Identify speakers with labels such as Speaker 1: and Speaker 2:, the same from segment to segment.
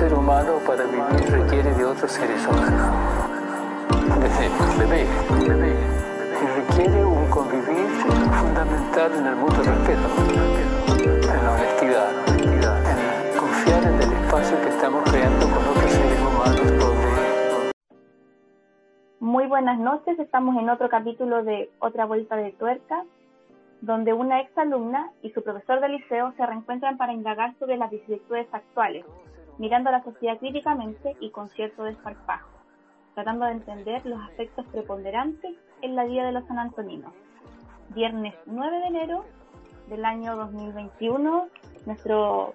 Speaker 1: ser humano para vivir requiere de otros seres humanos. Desde bebé, bebé, y requiere un convivir fundamental en el mutuo respeto, en la honestidad, en confiar en el espacio que estamos creando con otros seres humanos donde...
Speaker 2: Muy buenas noches, estamos en otro capítulo de Otra Vuelta de Tuerca, donde una exalumna y su profesor de liceo se reencuentran para indagar sobre las vicisitudes actuales, mirando a la sociedad críticamente y con cierto desparpajo, tratando de entender los aspectos preponderantes en la vida de los sanantoninos. Viernes 9 de enero del año 2021, nuestro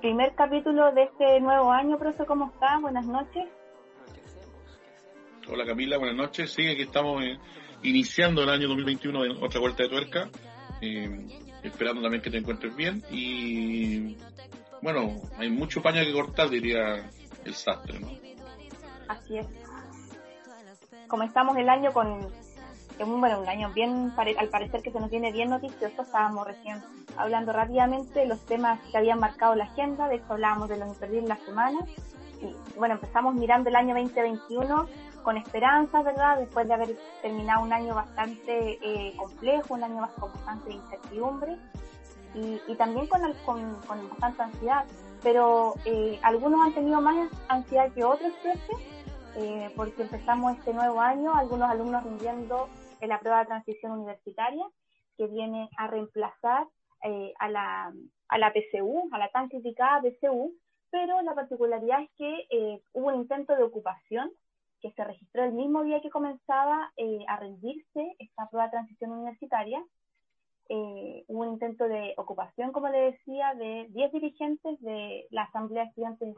Speaker 2: primer capítulo de este nuevo año. Profesor, ¿cómo está? Buenas noches.
Speaker 3: Hola Camila, buenas noches. Sí, aquí estamos eh, iniciando el año 2021 en otra vuelta de tuerca. Eh, esperando también que te encuentres bien y bueno, hay mucho paño que cortar, diría el sastre, ¿no?
Speaker 2: Así es. Comenzamos el año con bueno, un año bien, al parecer que se nos viene bien noticioso, estábamos recién hablando rápidamente de los temas que habían marcado la agenda, de hecho hablábamos de los imperdibles la semana, y bueno, empezamos mirando el año 2021 con esperanzas, ¿verdad? Después de haber terminado un año bastante eh, complejo, un año bastante incertidumbre y, también con, con, con, bastante ansiedad. Pero eh, algunos han tenido más ansiedad que otros. Eh, porque empezamos este nuevo año, algunos alumnos rindiendo en la prueba de transición universitaria, que viene a reemplazar a, la, a la PCU, a la tan criticada PCU, pero la particularidad es que hubo un intento de ocupación que se registró el mismo día que comenzaba eh, a rendirse esta prueba de transición universitaria. Eh, un intento de ocupación, como le decía, de 10 dirigentes de la Asamblea de Estudiantes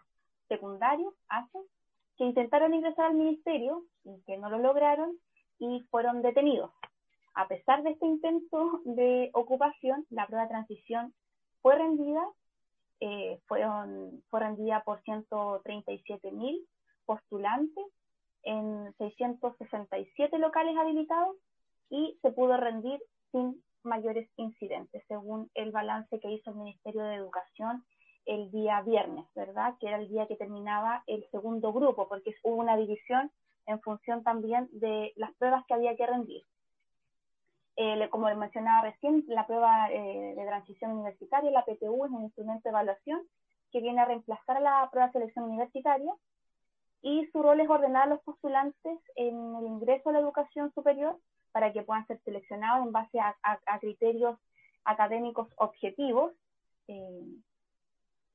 Speaker 2: Secundarios, ASE, que intentaron ingresar al ministerio y que no lo lograron y fueron detenidos. A pesar de este intento de ocupación, la prueba de transición fue rendida, eh, fueron, fue rendida por 137 mil postulantes en 667 locales habilitados y se pudo rendir sin mayores incidentes, según el balance que hizo el Ministerio de Educación el día viernes, ¿verdad? Que era el día que terminaba el segundo grupo, porque hubo una división en función también de las pruebas que había que rendir. Eh, como mencionaba recién, la prueba eh, de transición universitaria, la PTU, es un instrumento de evaluación que viene a reemplazar la prueba de selección universitaria y su rol es ordenar a los postulantes en el ingreso a la educación superior para que puedan ser seleccionados en base a, criterios académicos objetivos eh,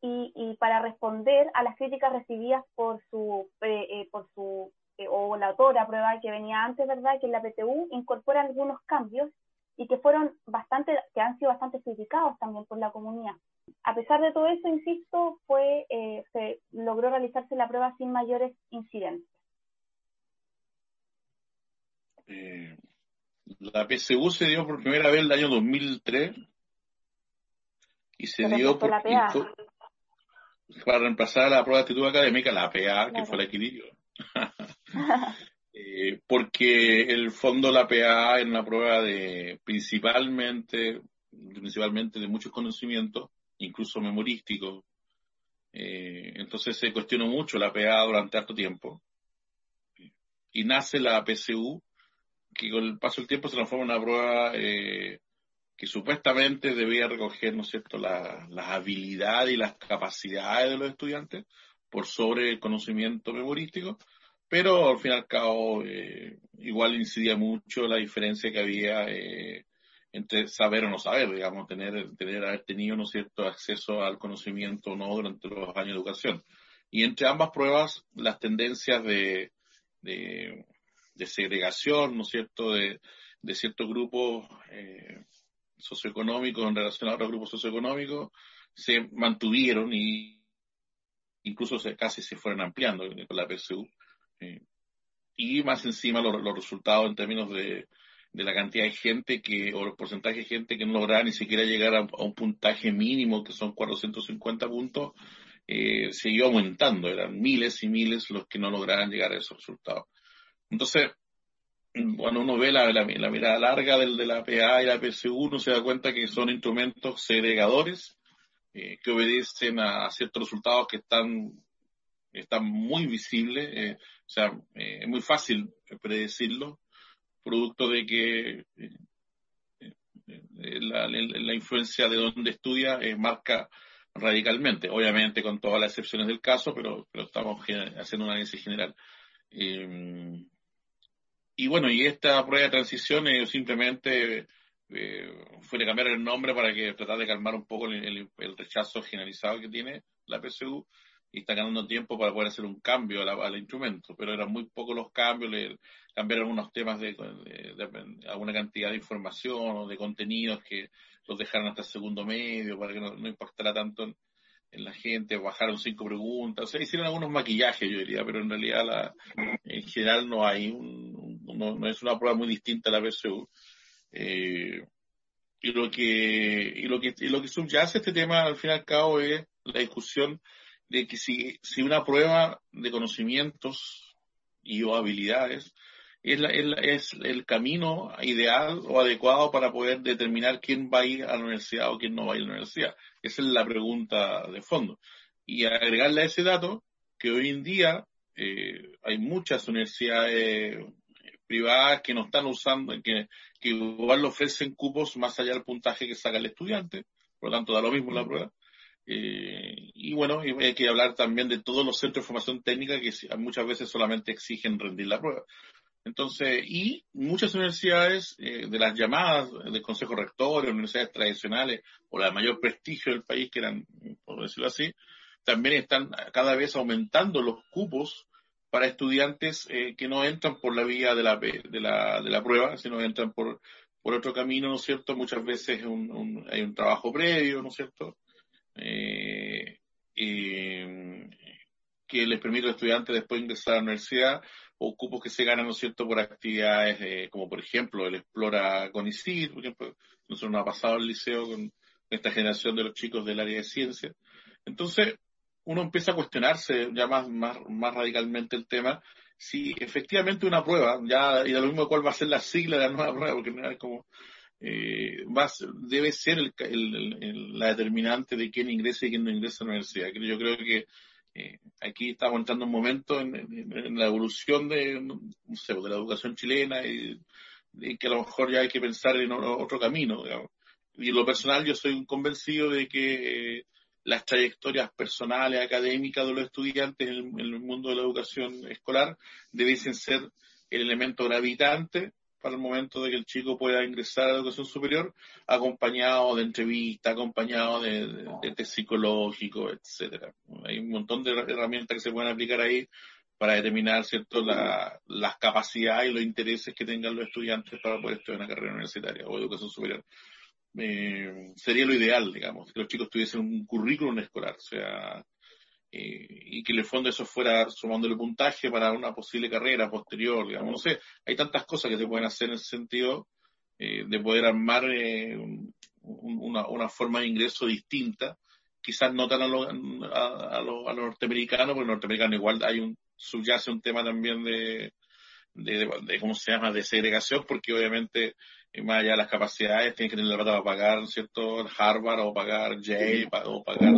Speaker 2: y, para responder a las críticas recibidas por su, eh, eh, por su o la autora prueba que venía antes, ¿verdad? Que la PTU incorpora algunos cambios y que fueron bastante, que han sido bastante criticados también por la comunidad. A pesar de todo eso, insisto, fue, eh, se logró realizarse la prueba sin mayores incidentes.
Speaker 3: La PSU se dio por primera vez el año 2003 y se dio por, para reemplazar la prueba de actitud académica, la PA, que fue el equilibrio. Eh, porque el fondo la PA en una prueba de principalmente, principalmente de muchos conocimientos, incluso memorísticos. Eh, entonces se cuestionó mucho la PA durante harto tiempo. Y nace la PCU, que con el paso del tiempo se transforma en una prueba eh, que supuestamente debía recoger, ¿no es cierto?, las habilidades y las capacidades de los estudiantes por sobre el conocimiento memorístico, pero al fin y al cabo eh, igual incidía mucho la diferencia que había eh, entre saber o no saber, digamos, tener, tener haber tenido, ¿no cierto?, acceso al conocimiento o no durante los años de educación. Y entre ambas pruebas, las tendencias de, de, segregación, ¿no es cierto?, de, de ciertos grupos eh, socioeconómicos en relación a otros grupos socioeconómicos, se mantuvieron y incluso se, casi se fueron ampliando con la PSU. Eh, y más encima los, los resultados en términos de, de la cantidad de gente que, o el porcentaje de gente que no lograba ni siquiera llegar a, un puntaje mínimo, que son 450 puntos, eh, siguió aumentando. Eran miles y miles los que no lograban llegar a esos resultados. Entonces, cuando uno ve la, mirada larga del, de la PA y la PSU, uno se da cuenta que son instrumentos segregadores eh, que obedecen a, ciertos resultados que están está muy visible, eh, o sea, eh, es muy fácil predecirlo, producto de que la, la, influencia de donde estudia marca radicalmente, obviamente con todas las excepciones del caso, pero, pero estamos haciendo un análisis general. Y bueno, y esta prueba de transición es simplemente eh, fue de cambiar el nombre para que tratar de calmar un poco el, rechazo generalizado que tiene la PSU y está ganando tiempo para poder hacer un cambio al instrumento, pero eran muy pocos los cambios, le cambiaron algunos temas de, alguna cantidad de información o de contenidos que los dejaron hasta el segundo medio para que no impactara tanto en, la gente, bajaron cinco preguntas, o sea, hicieron algunos maquillajes, yo diría, pero en realidad la, en general no hay, un, no, no, es una prueba muy distinta a la PSU. Eh, y lo que y lo que y lo que subyace este tema al fin y al cabo es la discusión de que si, si una prueba de conocimientos y o habilidades es, la, es, el camino ideal o adecuado para poder determinar quién va a ir a la universidad o quién no va a ir a la universidad. Esa es la pregunta de fondo. Y agregarle a ese dato que hoy en día eh, hay muchas universidades privadas que no están usando, que, que igual le ofrecen cupos más allá del puntaje que saca el estudiante, por lo tanto da lo mismo la prueba. Eh, y bueno, hay que hablar también de todos los centros de formación técnica que muchas veces solamente exigen rendir la prueba. Entonces, y muchas universidades eh, de las llamadas del Consejo Rector, universidades tradicionales o la mayor prestigio del país, que eran, por decirlo así, también están cada vez aumentando los cupos para estudiantes eh, que no entran por la vía de la, de la, de la prueba, sino entran por, por otro camino, ¿no es cierto? Muchas veces un, hay un trabajo previo, ¿no es cierto? Eh, que les permite a los estudiantes después ingresar a la universidad o cupos que se ganan, ¿no es cierto?, por actividades eh, como, por ejemplo, el Explora CONICIT, por ejemplo, nosotros nos ha pasado el liceo con esta generación de los chicos del área de ciencia. Entonces, uno empieza a cuestionarse ya más, más, más radicalmente el tema, si efectivamente una prueba, ya, y de lo mismo cuál va a ser la sigla de la nueva prueba, porque no es como, eh, va, debe ser el, el, la determinante de quién ingresa y quién no ingresa a la universidad. Yo creo que eh, aquí estamos entrando un momento en, la evolución de, no sé, de la educación chilena y, que a lo mejor ya hay que pensar en otro camino. Digamos. Y en lo personal yo soy convencido de que eh, las trayectorias personales, académicas de los estudiantes en el, mundo de la educación escolar debiesen ser el elemento gravitante para el momento de que el chico pueda ingresar a la educación superior, acompañado de entrevistas, acompañado de, de, test psicológico, etcétera. Hay un montón de herramientas que se pueden aplicar ahí para determinar cierto la, las capacidades y los intereses que tengan los estudiantes para poder estudiar una carrera universitaria o educación superior eh, sería lo ideal, digamos, que los chicos tuviesen un currículum escolar, o sea, eh, y que en el fondo eso fuera sumándole puntaje para una posible carrera posterior, digamos, no sé, hay tantas cosas que se pueden hacer en ese sentido eh, de poder armar eh, una, una, forma de ingreso distinta, quizás no tan a los a, a lo, a lo norteamericanos, porque en norteamericano igual hay un, subyace un tema también de, de, de, ¿cómo se llama?, de segregación, porque obviamente y más allá de las capacidades, tienen que tener la plata para pagar, ¿cierto? Harvard o pagar Yale o pagar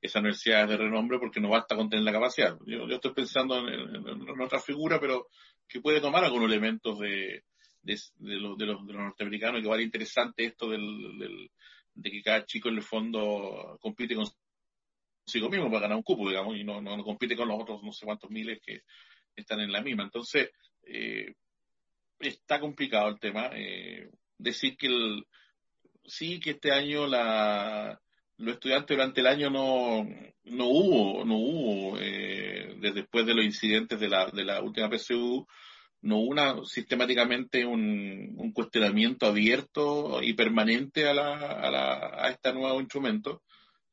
Speaker 3: esas universidades de renombre porque no basta con tener la capacidad. Yo, yo estoy pensando en, otra figura, pero que puede tomar algunos elementos de, de, de, los, de, los, de los norteamericanos y que vale interesante esto del, del, de que cada chico en el fondo compite con consigo mismo para ganar un cupo, digamos, y no, no, no compite con los otros no sé cuántos miles que están en la misma. Entonces, eh, está complicado el tema. Eh, decir que el, sí que este año la, los estudiantes durante el año no, no hubo, no hubo, eh, desde después de los incidentes de la, de la última PSU, no hubo una, sistemáticamente un, un cuestionamiento abierto y permanente a, la, a, la, a este nuevo instrumento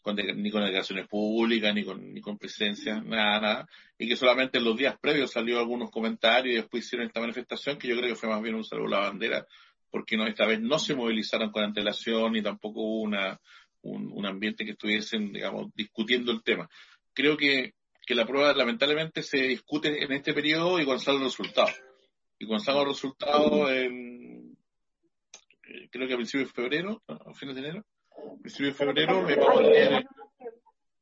Speaker 3: ni con declaraciones públicas, ni con, ni con presencia, nada, nada, y que solamente en los días previos salió algunos comentarios y después hicieron esta manifestación, que yo creo que fue más bien un saludo a la bandera, porque no, esta vez no se movilizaron con antelación ni tampoco hubo una, un, ambiente que estuviesen, digamos, discutiendo el tema. Creo que, que la prueba lamentablemente se discute en este periodo y los resultados. Y los resultados, en, eh, creo que a principios de febrero, a fines de enero, principio de febrero,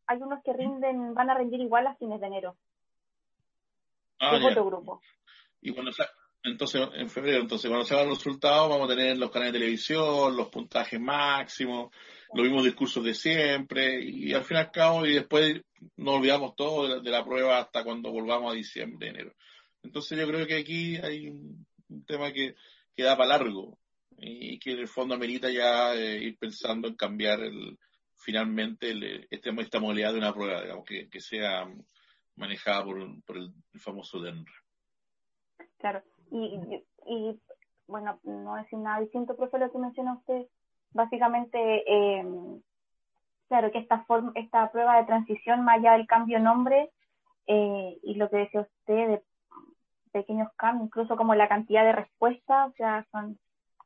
Speaker 2: hay unos que rinden, van a rendir igual a fines de enero.
Speaker 3: Ah, es otro grupo. Y cuando entonces, en febrero, entonces cuando se van los resultados, vamos a tener los canales de televisión, los puntajes máximos, los mismos discursos de siempre, y al fin y al cabo, y después nos olvidamos todo de la, prueba hasta cuando volvamos a diciembre, enero. Entonces yo creo que aquí hay un, tema que, que da para largo y que en el fondo amerita ya eh, ir pensando en cambiar el, finalmente el, este, esta modalidad de una prueba, digamos, que, que sea manejada por, por el, famoso DENRA.
Speaker 2: Claro, y, y, bueno, no decir nada distinto, profe, lo que menciona usted, básicamente, eh, claro, que esta, forma, esta prueba de transición, más allá del cambio de nombre, eh, y lo que decía usted de pequeños cambios, incluso como la cantidad de respuestas, o sea, son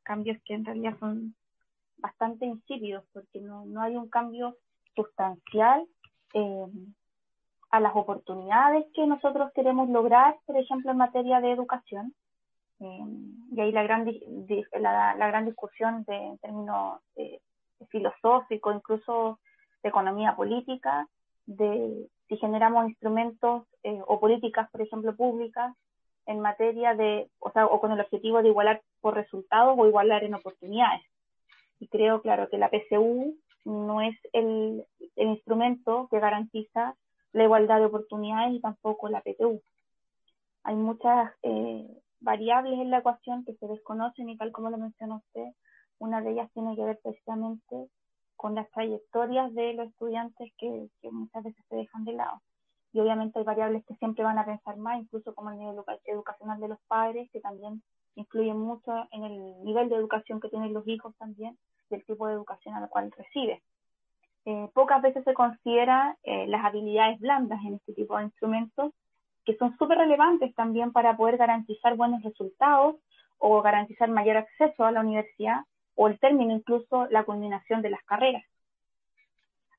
Speaker 2: cambios que en realidad son bastante insípidos porque no, no hay un cambio sustancial eh, a las oportunidades que nosotros queremos lograr, por ejemplo, en materia de educación. Eh, y ahí la gran, la, la, gran discusión de, en términos eh, filosóficos, incluso de economía política, de si generamos instrumentos o políticas, por ejemplo, públicas en materia de, o sea, o con el objetivo de igualar por resultados o igualar en oportunidades. Y creo, claro, que la PCU no es el, instrumento que garantiza la igualdad de oportunidades y tampoco la PTU. Hay muchas eh, variables en la ecuación que se desconocen y tal como lo mencionó usted, una de ellas tiene que ver precisamente con las trayectorias de los estudiantes que muchas veces se dejan de lado y obviamente hay variables que siempre van a pensar más, incluso como el nivel educacional de los padres, que también influyen mucho en el nivel de educación que tienen los hijos también, del tipo de educación a la cual recibe. Eh, pocas veces se considera eh, las habilidades blandas en este tipo de instrumentos, que son súper relevantes también para poder garantizar buenos resultados o garantizar mayor acceso a la universidad o el término incluso la culminación de las carreras.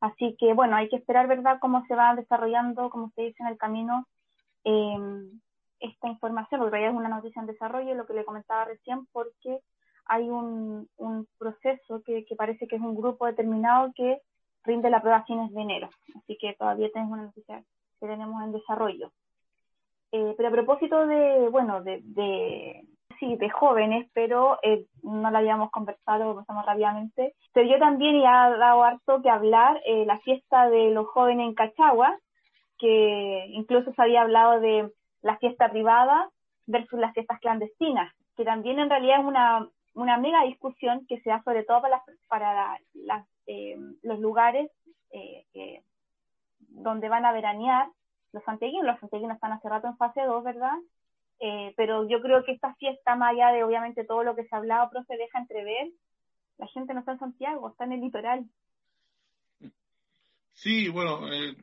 Speaker 2: Así que, bueno, hay que esperar, ¿verdad?, cómo se va desarrollando, como se dice en el camino, eh, esta información, porque es una noticia en desarrollo, lo que le comentaba recién, porque hay un, proceso que, parece que es un grupo determinado que rinde la prueba a fines de enero. Así que todavía tenemos una noticia que tenemos en desarrollo. Eh, pero a propósito de, bueno, de, sí, de jóvenes, pero eh, no la habíamos conversado, pasamos rápidamente. Pero yo también y ha dado harto que hablar eh, la fiesta de los jóvenes en Cachagua, que incluso se había hablado de la fiesta privada versus las fiestas clandestinas, que también en realidad es una, una mega discusión que se da sobre todo para, para las, eh, los lugares eh, donde van a veranear los santiaguinos. Los santiaguinos están hace rato en fase 2, ¿verdad? Eh, pero yo creo que esta fiesta, más allá de obviamente todo lo que se ha hablado, pero se deja entrever, la gente no está en Santiago, está en el litoral.
Speaker 3: Sí, bueno, eh,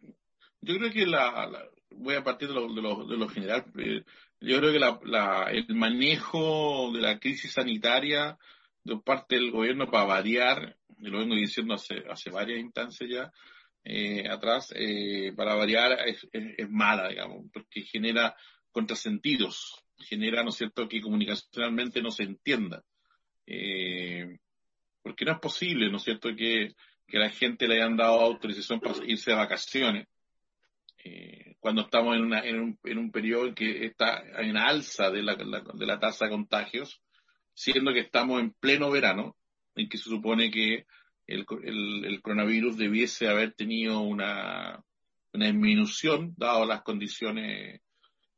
Speaker 3: yo creo que la, voy a partir de lo, de lo, de lo general. Eh, yo creo que la, la, el manejo de la crisis sanitaria de parte del gobierno para variar, y lo vengo diciendo hace, hace varias instancias ya, eh, atrás, eh, para variar es, es, mala, digamos, porque genera contrasentidos, genera, ¿no es cierto?, que comunicacionalmente no se entienda. Eh, porque no es posible, ¿no es cierto?, que, que la gente le hayan dado autorización para irse de vacaciones, eh, cuando estamos en, una, en, un, en un periodo en que está en alza de la, de la tasa de contagios, siendo que estamos en pleno verano, en que se supone que el, el, el coronavirus debiese haber tenido una, una disminución, dado las condiciones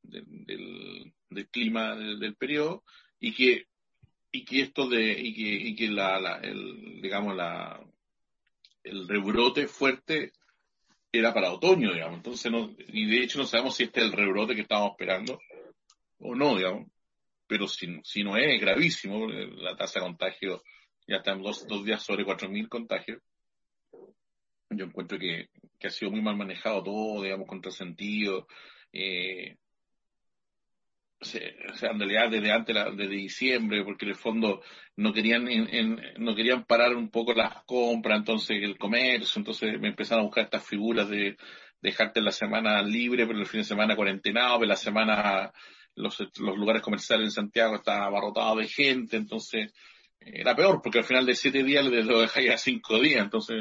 Speaker 3: del, del, clima del, periodo y que y que esto de y que, y que la, la el, digamos la el rebrote fuerte era para otoño digamos. Entonces no y de hecho no sabemos si este es el rebrote que estábamos esperando o no digamos. Pero si, si no es gravísimo la tasa de contagio ya está en dos, dos días sobre cuatro mil contagios. Yo encuentro que, que ha sido muy mal manejado todo digamos contrasentido eh, o sea, en realidad desde antes de diciembre, porque en el fondo no querían no querían parar un poco las compras, entonces el comercio, entonces me empezaron a buscar estas figuras de dejarte la semana libre, pero el fin de semana cuarentenado, pero la semana los, los lugares comerciales en Santiago estaban abarrotados de gente, entonces era peor, porque al final de siete días lo dejáis a cinco días, entonces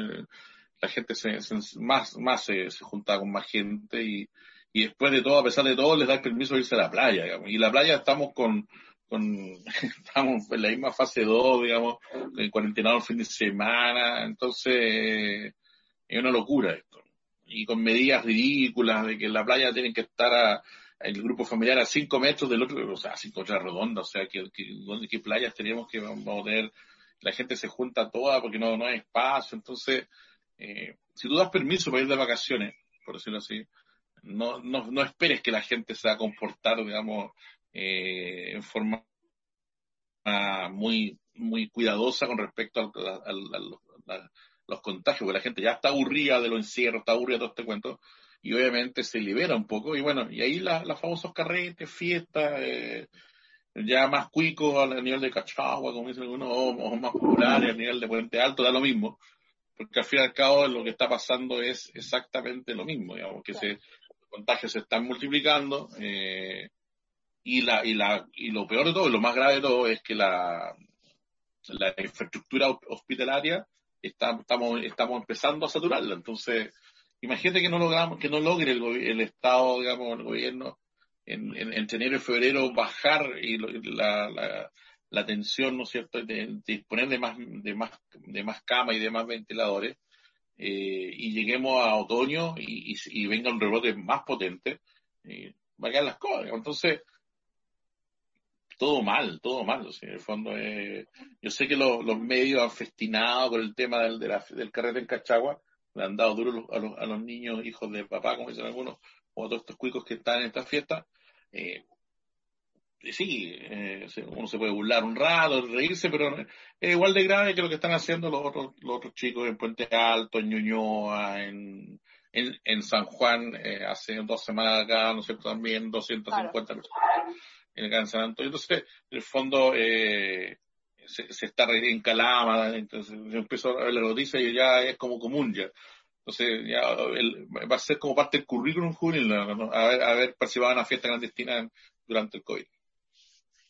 Speaker 3: la gente se, más, más se, se juntaba con más gente y, y después de todo, a pesar de todo, les da permiso de irse a la playa, digamos. Y la playa estamos con, con estamos en la misma fase 2, digamos, en cuarentena el fin de semana, entonces es una locura esto. Y con medidas ridículas de que en la playa tienen que estar a, el grupo familiar a 5 metros del otro, o sea, 5 metros redondas, o sea, que, ¿qué playas tenemos que vamos? La gente se junta toda porque no, no hay espacio, entonces, eh, si tú das permiso para ir de vacaciones, por decirlo así, no, no, no esperes que la gente se va a comportar, digamos, eh, en forma muy, muy cuidadosa con respecto a, los contagios, porque la gente ya está aburrida de los encierros, está aburrida de todo este cuento, y obviamente se libera un poco, y bueno, y ahí las famosos carretes, fiestas, eh, ya más cuicos a nivel de Cachagua, como dicen algunos, o, más populares a nivel de Puente Alto, da lo mismo, porque al fin y al cabo lo que está pasando es exactamente lo mismo, digamos, que se contagios se están multiplicando eh, y, la, y, la, y lo peor de todo, lo más grave de todo es que la, la infraestructura hospitalaria está, estamos, estamos empezando a saturarla. Entonces, imagínate que no logramos, que no logre el, el Estado, digamos, el gobierno, en, en, en enero y febrero bajar y la, la, la tensión, ¿no es cierto?, de, disponer de más, de más, de más camas y de más ventiladores, eh, y lleguemos a otoño y, y, venga un rebote más potente, eh, va a quedar las cosas. Entonces, todo mal, todo mal. en el fondo, eh, yo sé que los, medios han festinado con el tema del, del carrete en Cachagua, le han dado duro a los, a los niños, hijos de papá, como dicen algunos, o a todos estos cuicos que están en esta fiesta. Eh, sí, eh, uno se puede burlar un rato, reírse, pero es igual de grave que lo que están haciendo los otros, los otros chicos en Puente Alto, en Ñuñoa, en, en, en San Juan, eh, hace dos semanas acá, no sé, también 250 personas en el San Antonio. Entonces, en el fondo, eh, se, se, está en Calama, entonces empezó a ver la noticia y ya es como común ya. Entonces, ya va a ser como parte del currículum juvenil, ¿no? a ver participado en una fiesta clandestina durante el COVID.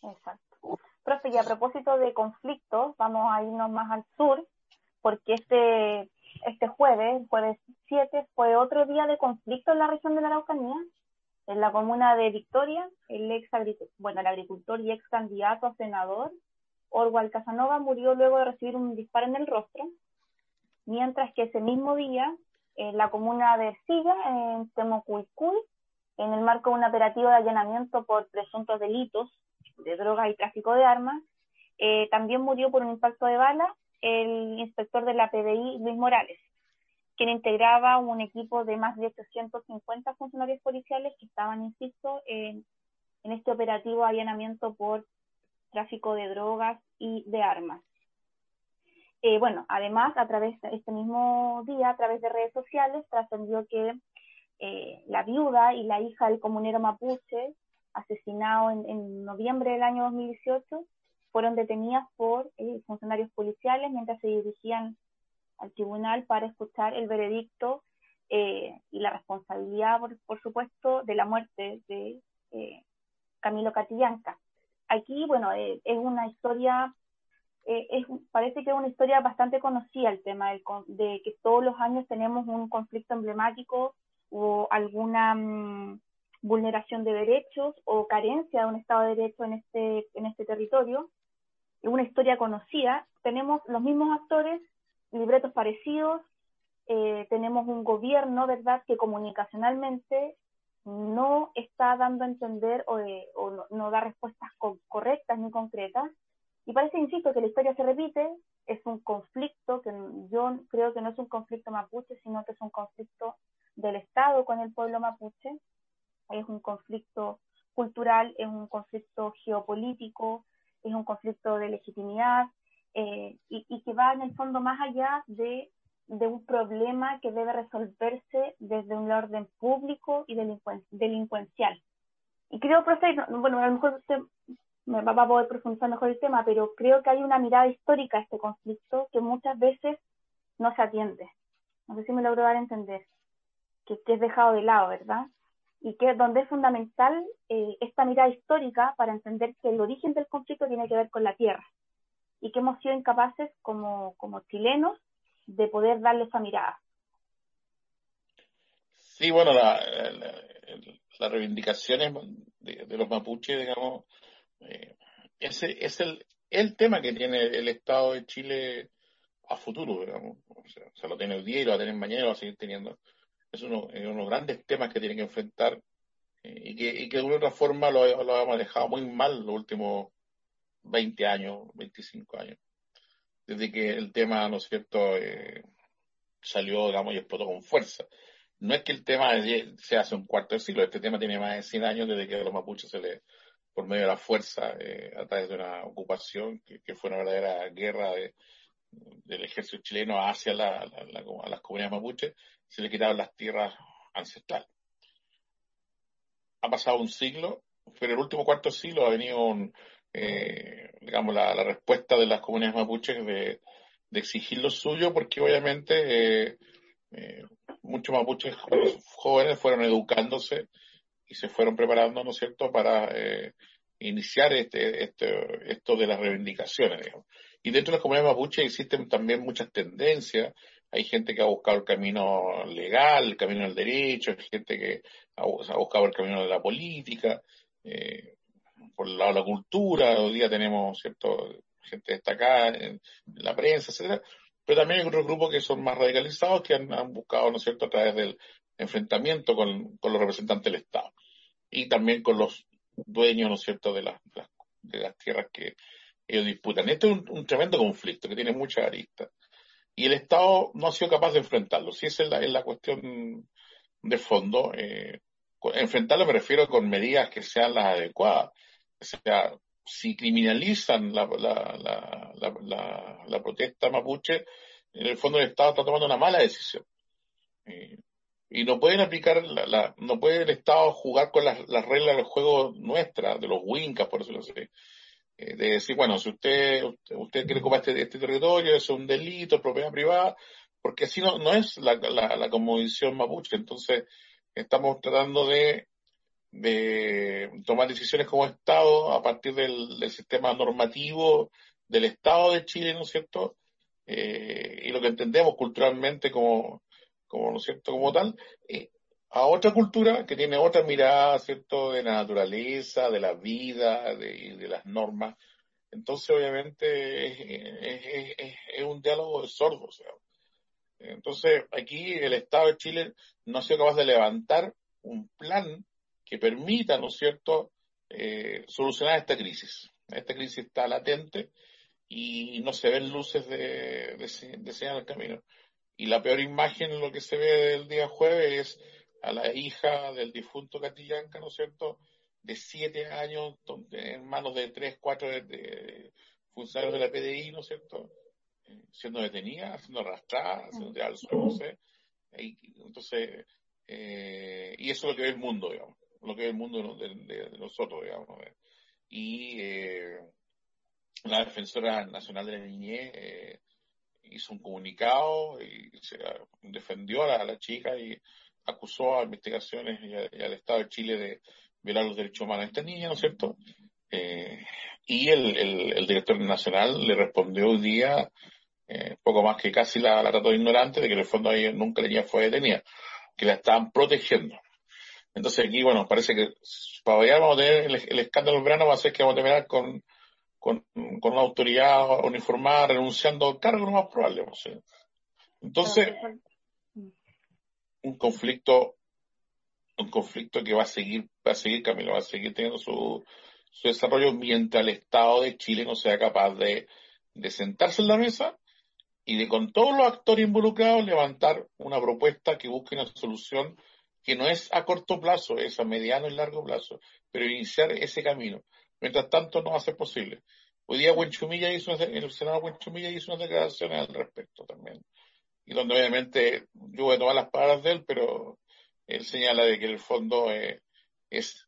Speaker 2: Exacto. Profe, y a propósito de conflictos, vamos a irnos más al sur, porque este, este jueves, jueves 7, fue otro día de conflicto en la región de la Araucanía, en la comuna de Victoria, el ex bueno, el agricultor y ex candidato a senador, Orwell Casanova, murió luego de recibir un disparo en el rostro, mientras que ese mismo día, en la comuna de Ercilla, en Temocuicul, en el marco de un operativo de allanamiento por presuntos delitos de drogas y tráfico de armas. Eh, también murió por un impacto de bala el inspector de la PDI, Luis Morales, quien integraba un equipo de más de 850 funcionarios policiales que estaban, insisto, en, este operativo allanamiento por tráfico de drogas y de armas. Eh, bueno, además, a través de este mismo día, a través de redes sociales, trascendió que eh, la viuda y la hija del comunero mapuche asesinado en, noviembre del año 2018, fueron detenidas por eh, funcionarios policiales mientras se dirigían al tribunal para escuchar el veredicto eh, y la responsabilidad, por, supuesto, de la muerte de eh, Camilo Catillanca. Aquí, bueno, es una historia, es, parece que es una historia bastante conocida el tema de que todos los años tenemos un conflicto emblemático o alguna mm, vulneración de derechos o carencia de un Estado de Derecho en este, en este territorio. Una historia conocida. Tenemos los mismos actores, libretos parecidos, eh, tenemos un gobierno, ¿verdad?, que comunicacionalmente no está dando a entender o, eh, no, da respuestas correctas ni concretas. Y parece, insisto, que la historia se repite, es un conflicto que yo creo que no es un conflicto mapuche, sino que es un conflicto del Estado con el pueblo mapuche, es un conflicto cultural, es un conflicto geopolítico, es un conflicto de legitimidad eh, y, que va en el fondo más allá de, un problema que debe resolverse desde un orden público y delincuencial. Y creo, profe, bueno, a lo mejor usted me va a poder profundizar mejor el tema, pero creo que hay una mirada histórica a este conflicto que muchas veces no se atiende. No sé si me logro dar a entender, que, que es dejado de lado, ¿verdad? Y que donde es fundamental eh, esta mirada histórica para entender que el origen del conflicto tiene que ver con la tierra y que hemos sido incapaces como, como chilenos de poder darle esa mirada.
Speaker 3: Sí, bueno, la, las reivindicaciones de, los mapuches, digamos, eh, ese es el, el tema que tiene el Estado de Chile a futuro, digamos. O sea, se lo tiene hoy día y lo va a tener mañana y lo va a seguir teniendo. Es uno, de los grandes temas que tiene que enfrentar eh, y, que, de una otra forma lo, lo ha manejado muy mal los últimos 20 años, 25 años. Desde que el tema, ¿no es cierto?, eh, salió, digamos, y explotó con fuerza. No es que el tema se hace un cuarto de siglo, este tema tiene más de 100 años desde que a los mapuches se le, por medio de la fuerza, eh, a través de una ocupación que, fue una verdadera guerra del ejército chileno hacia la, a las comunidades mapuches, se le quitaron las tierras ancestrales. Ha pasado un siglo, pero el último cuarto siglo ha venido un, eh, digamos, la, respuesta de las comunidades mapuches de, exigir lo suyo, porque obviamente eh, eh, muchos mapuches jóvenes fueron educándose y se fueron preparando, ¿no es cierto?, para iniciar este, este, esto de las reivindicaciones. Y dentro de las comunidades mapuches existen también muchas tendencias. Hay gente que ha buscado el camino legal, el camino del derecho, hay gente que ha, buscado el camino de la política. Eh, por el lado de la cultura, hoy día tenemos cierto gente destacada en, la prensa, etcétera, pero también hay otros grupos que son más radicalizados que han, buscado, ¿no es cierto?, a través del enfrentamiento con, los representantes del Estado y también con los dueños, ¿no es cierto?, de las, de las tierras que ellos disputan. Este es un, tremendo conflicto que tiene muchas aristas y el Estado no ha sido capaz de enfrentarlo. Si esa es la, es la cuestión de fondo, eh, enfrentarlo me refiero con medidas que sean las adecuadas. O sea, si criminalizan la, la, la, la, protesta mapuche, en el fondo el Estado está tomando una mala decisión. Eh, y no pueden aplicar, no puede el Estado jugar con las, reglas del juego nuestras, de los Wincas, por eso lo sé. Eh, de decir, bueno, si usted, usted, quiere ocupar este, este, territorio, es un delito, propiedad privada, porque así no, no es la, la, la mapuche. Entonces, estamos tratando de de tomar decisiones como Estado a partir del, sistema normativo del Estado de Chile, ¿no es cierto? Eh, y lo que entendemos culturalmente como, como ¿no es cierto?, como tal, eh, a otra cultura que tiene otra mirada, ¿cierto?, de la naturaleza, de la vida, de, las normas. Entonces, obviamente, es, un diálogo de sordos. O sea. Entonces, aquí el Estado de Chile no ha sido capaz de levantar un plan que permita, ¿no es cierto?, eh, solucionar esta crisis. Esta crisis está latente y no se ven luces de, de, de señal el camino. Y la peor imagen, lo que se ve del día jueves, es a la hija del difunto Catillanca, ¿no es cierto?, de siete años, en manos de tres, cuatro de, funcionarios de la PDI, ¿no es cierto?, eh, siendo detenida, siendo arrastrada, siendo tirada al suelo, no sé. entonces, eh, y eso es lo que ve el mundo, digamos lo que es el mundo de, nosotros, digamos. Y eh, la defensora nacional de la niñez eh, hizo un comunicado y se defendió a la, chica y acusó a investigaciones y, al Estado de Chile de violar los derechos humanos de esta niña, ¿no es cierto? Eh, y el, director nacional le respondió un día, poco más que casi la, trató de ignorante, de que en el fondo ella nunca la niña fue detenida, que la estaban protegiendo. Entonces aquí, bueno, parece que para allá vamos a tener el, escándalo del verano, va a ser que vamos a terminar con, con, una autoridad uniformada renunciando al cargo, lo más probable. Entonces, un conflicto, un conflicto que va a seguir, va a seguir Camilo, va a seguir teniendo su, su desarrollo mientras el Estado de Chile no sea capaz de, de sentarse en la mesa y de con todos los actores involucrados levantar una propuesta que busque una solución que no es a corto plazo, es a mediano y largo plazo, pero iniciar ese camino. Mientras tanto, no va a ser posible. Hoy día Huenchumilla hizo, el Senado Huenchumilla hizo unas declaraciones al respecto también. Y donde obviamente yo voy a tomar las palabras de él, pero él señala de que en el fondo eh, es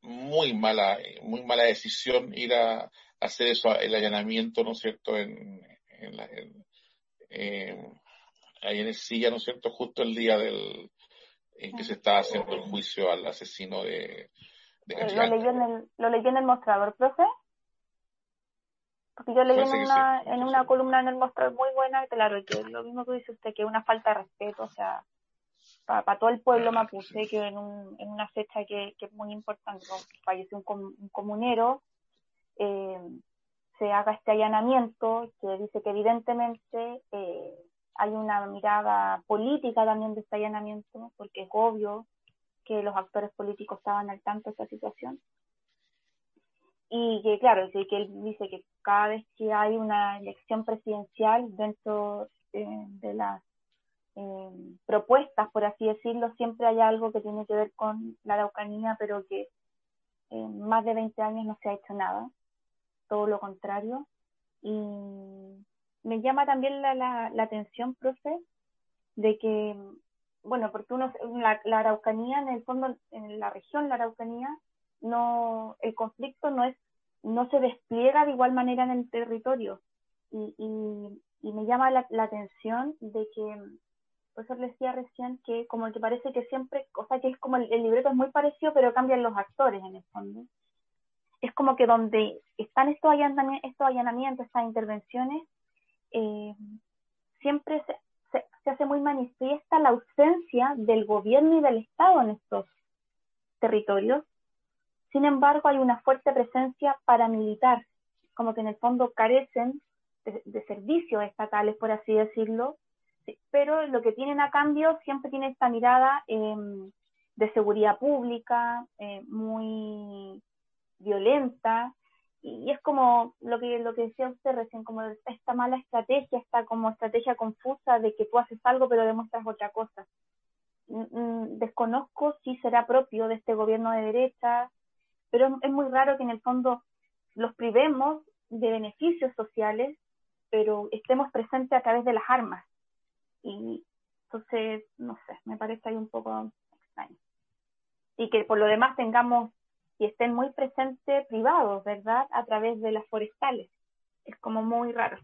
Speaker 3: muy mala, muy mala decisión ir a, hacer eso, el allanamiento, ¿no es cierto?, en, en, la, ahí en el silla, ¿no es cierto?, justo el día del, en que se está haciendo el juicio al asesino de, de
Speaker 2: eh, ¿Lo leyó, en el, ¿Lo leyó en el mostrador, profe? Porque yo leí en una, en una columna en el mostrador muy buena, claro, que lo mismo que dice usted, que es una falta de respeto, o sea, para todo el pueblo mapuche, que en, un, en una fecha que, que, es muy importante, falleció un, comunero, eh, se haga este allanamiento que dice que evidentemente eh, hay una mirada política también de este allanamiento, porque es obvio que los actores políticos estaban al tanto de esta situación. Y que, claro, que él dice que cada vez que hay una elección presidencial dentro eh, de las eh, propuestas, por así decirlo, siempre hay algo que tiene que ver con la Araucanía, pero que en más de 20 años no se ha hecho nada, todo lo contrario. Y me llama también la, la, atención, profe, de que, bueno, porque uno, la, la, Araucanía, en el fondo, en la región, la Araucanía, no, el conflicto no es, no se despliega de igual manera en el territorio. Y, y, me llama la, la atención de que por eso le decía recién que como que parece que siempre, o sea que es como el, libreto es muy parecido, pero cambian los actores en el fondo. Es como que donde están estos allanamientos, estos allanamientos estas intervenciones, eh, siempre se, se, hace muy manifiesta la ausencia del gobierno y del Estado en estos territorios. Sin embargo, hay una fuerte presencia paramilitar, como que en el fondo carecen de, servicios estatales, por así decirlo, pero lo que tienen a cambio siempre tiene esta mirada em, de seguridad pública, eh, muy violenta, y, es como lo que, lo que decía usted recién, como esta mala estrategia, esta como estrategia confusa de que tú haces algo pero demuestras otra cosa. Mm, mm, desconozco si será propio de este gobierno de derecha, pero es muy raro que en el fondo los privemos de beneficios sociales, pero estemos presentes a través de las armas y entonces, no sé, me parece ahí un poco extraño. Y que por lo demás tengamos y estén muy presentes privados, ¿verdad? A través de las forestales. Es como muy raro.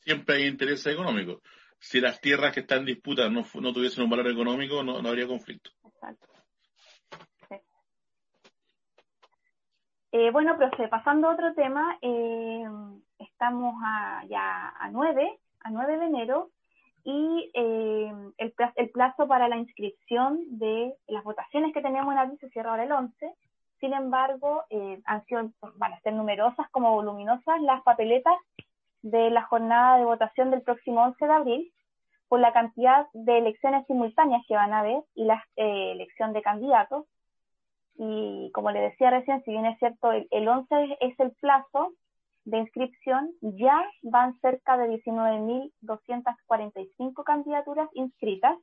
Speaker 3: Siempre hay intereses económicos. Si las tierras que están en disputa no, no tuviesen un valor económico, no, no habría conflicto. Exacto.
Speaker 2: Eh, bueno, profe, pasando a otro tema, eh, estamos ya a 9 a 9 de enero y eh, el, plazo, el, plazo para la inscripción de las votaciones que teníamos en abril se cierra ahora el 11. Sin embargo, eh, han sido, van a ser numerosas como voluminosas las papeletas de la jornada de votación del próximo 11 de abril por la cantidad de elecciones simultáneas que van a haber y la eh, elección de candidatos. Y como le decía recién, si bien es cierto, el, el 11 es el plazo, de inscripción, ya van cerca de 19.245 candidaturas inscritas,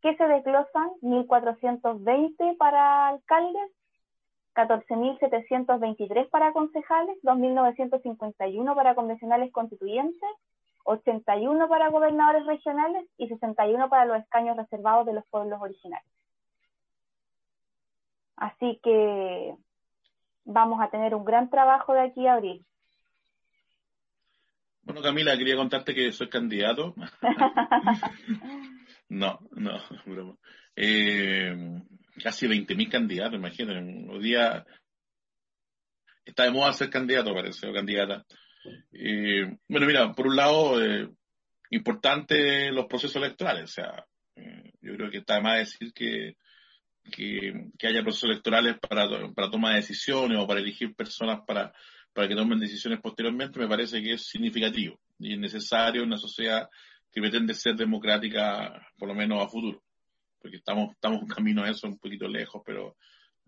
Speaker 2: que se desglosan 1.420 para alcaldes, 14.723 para concejales, 2.951 para convencionales constituyentes, 81 para gobernadores regionales y 61 para los escaños reservados de los pueblos originarios. Así que vamos a tener un gran trabajo de aquí a abril.
Speaker 3: Bueno, Camila, quería contarte que soy candidato. no, no, broma. Eh, casi 20.000 candidatos, imagínate. Hoy día está de moda ser candidato, parece, o candidata. Eh, bueno, mira, por un lado, eh, importante los procesos electorales. O sea, eh, yo creo que está de más decir que, que, haya procesos electorales para, para toma de decisiones o para elegir personas para para que tomen decisiones posteriormente, me parece que es significativo y es necesario en una sociedad que pretende ser democrática, por lo menos a futuro. Porque estamos, estamos camino a eso un poquito lejos, pero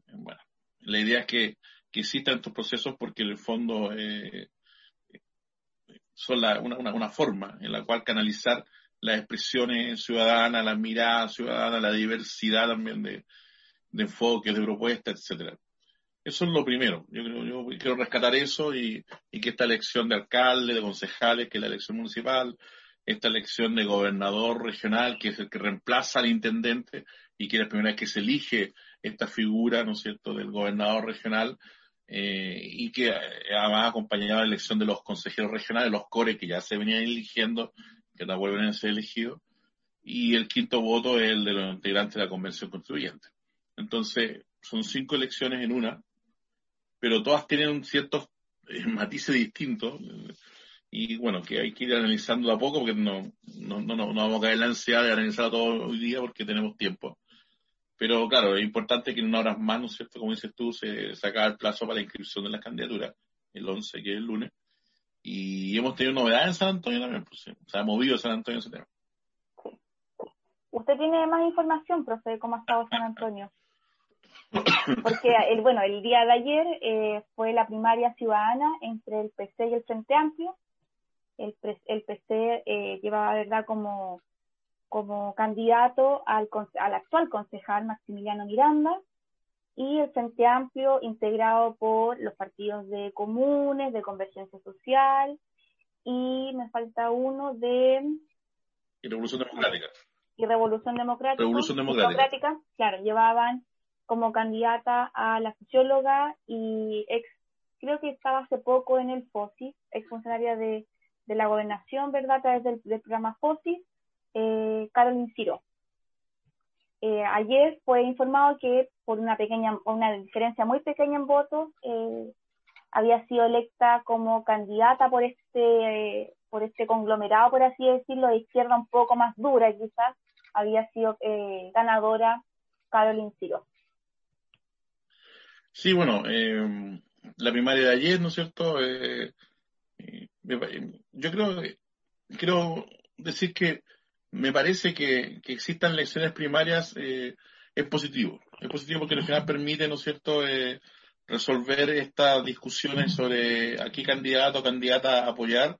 Speaker 3: eh, bueno, la idea es que, que existan estos procesos porque en el fondo eh, son la, una, una, una, forma en la cual canalizar las expresiones ciudadanas, las miradas ciudadanas, la diversidad también de, de enfoques, de propuestas, etcétera. Eso es lo primero. Yo, creo, yo quiero rescatar eso y, que esta elección de alcalde, de concejales, que es la elección municipal, esta elección de gobernador regional, que es el que reemplaza al intendente y que es la primera vez que se elige esta figura, ¿no es cierto?, del gobernador regional, eh, y que va acompañado de la elección de los consejeros regionales, los core que ya se venían eligiendo, que no vuelven a ser elegidos, y el quinto voto es el de los integrantes de la convención constituyente. Entonces, son cinco elecciones en una, pero todas tienen ciertos eh, matices distintos y bueno, que hay que ir analizando a poco porque no, no, no, no, vamos a caer en la ansiedad de analizarlo todo hoy día porque tenemos tiempo. Pero claro, es importante que en unas horas más, ¿no es cierto? Como dices tú, se saca el plazo para la inscripción de las candidaturas, el 11, que es el lunes. Y hemos tenido novedades en San Antonio también, pues, se ha movido San Antonio ese tema.
Speaker 2: ¿Usted tiene más información, profe, de cómo ha estado San Antonio? Porque, el, bueno, el día de ayer eh, fue la primaria ciudadana entre el PC y el Frente Amplio. El, el PC eh, llevaba, ¿verdad?, como, como candidato al, al actual concejal Maximiliano Miranda y el Frente Amplio integrado por los partidos de comunes, de convergencia social y me falta uno de...
Speaker 3: Y Revolución Democrática.
Speaker 2: Y Revolución Democrática.
Speaker 3: Revolución Democrática.
Speaker 2: Claro, llevaban como candidata a la socióloga y ex, creo que estaba hace poco en el FOSIS, ex funcionaria de, de la gobernación, ¿verdad? A través del, del programa FOSIS, eh, Carolyn Ciro. Eh, ayer fue informado que por una pequeña, una diferencia muy pequeña en votos, eh, había sido electa como candidata por este, por este conglomerado, por así decirlo, de izquierda un poco más dura quizás, había sido eh, ganadora Carolyn Ciro.
Speaker 3: Sí, bueno, la primaria de ayer, ¿no es cierto? yo creo, creo decir que me parece que, que existan elecciones primarias eh, es positivo. Es positivo porque al final permite, ¿no es cierto?, eh, resolver estas discusiones sobre a qué candidato o candidata apoyar.